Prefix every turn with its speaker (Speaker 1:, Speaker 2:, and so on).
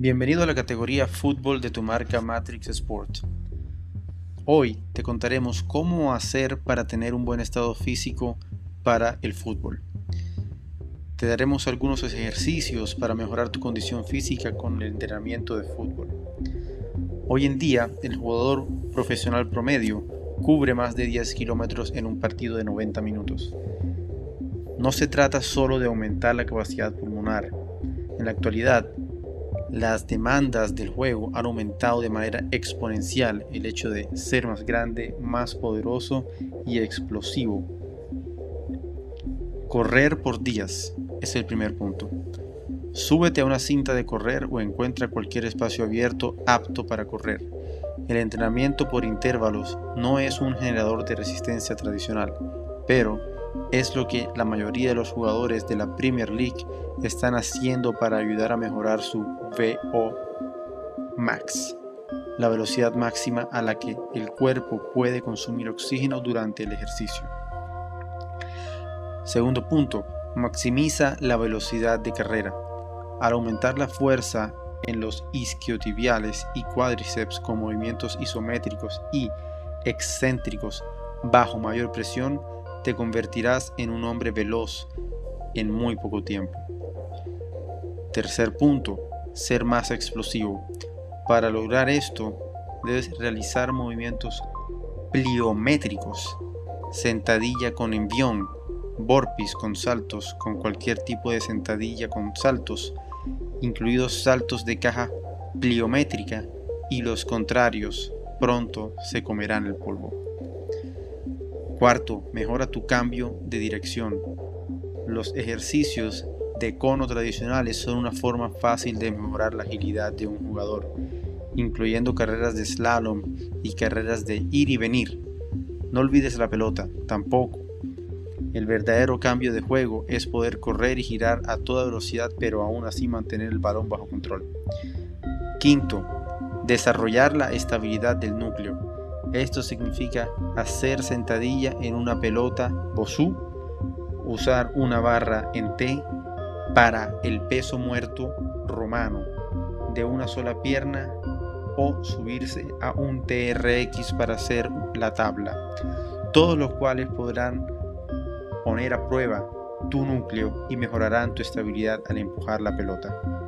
Speaker 1: Bienvenido a la categoría Fútbol de tu marca Matrix Sport. Hoy te contaremos cómo hacer para tener un buen estado físico para el fútbol. Te daremos algunos ejercicios para mejorar tu condición física con el entrenamiento de fútbol. Hoy en día, el jugador profesional promedio cubre más de 10 kilómetros en un partido de 90 minutos. No se trata solo de aumentar la capacidad pulmonar. En la actualidad, las demandas del juego han aumentado de manera exponencial el hecho de ser más grande, más poderoso y explosivo. Correr por días es el primer punto. Súbete a una cinta de correr o encuentra cualquier espacio abierto apto para correr. El entrenamiento por intervalos no es un generador de resistencia tradicional, pero es lo que la mayoría de los jugadores de la Premier League están haciendo para ayudar a mejorar su VO max, la velocidad máxima a la que el cuerpo puede consumir oxígeno durante el ejercicio. Segundo punto, maximiza la velocidad de carrera. Al aumentar la fuerza en los isquiotibiales y cuádriceps con movimientos isométricos y excéntricos bajo mayor presión, te convertirás en un hombre veloz en muy poco tiempo. Tercer punto, ser más explosivo. Para lograr esto, debes realizar movimientos pliométricos, sentadilla con envión, burpees con saltos, con cualquier tipo de sentadilla con saltos, incluidos saltos de caja pliométrica y los contrarios, pronto se comerán el polvo. Cuarto, mejora tu cambio de dirección. Los ejercicios de cono tradicionales son una forma fácil de mejorar la agilidad de un jugador, incluyendo carreras de slalom y carreras de ir y venir. No olvides la pelota, tampoco. El verdadero cambio de juego es poder correr y girar a toda velocidad pero aún así mantener el balón bajo control. Quinto, desarrollar la estabilidad del núcleo. Esto significa hacer sentadilla en una pelota Bosú, usar una barra en T para el peso muerto romano de una sola pierna o subirse a un TRX para hacer la tabla, todos los cuales podrán poner a prueba tu núcleo y mejorarán tu estabilidad al empujar la pelota.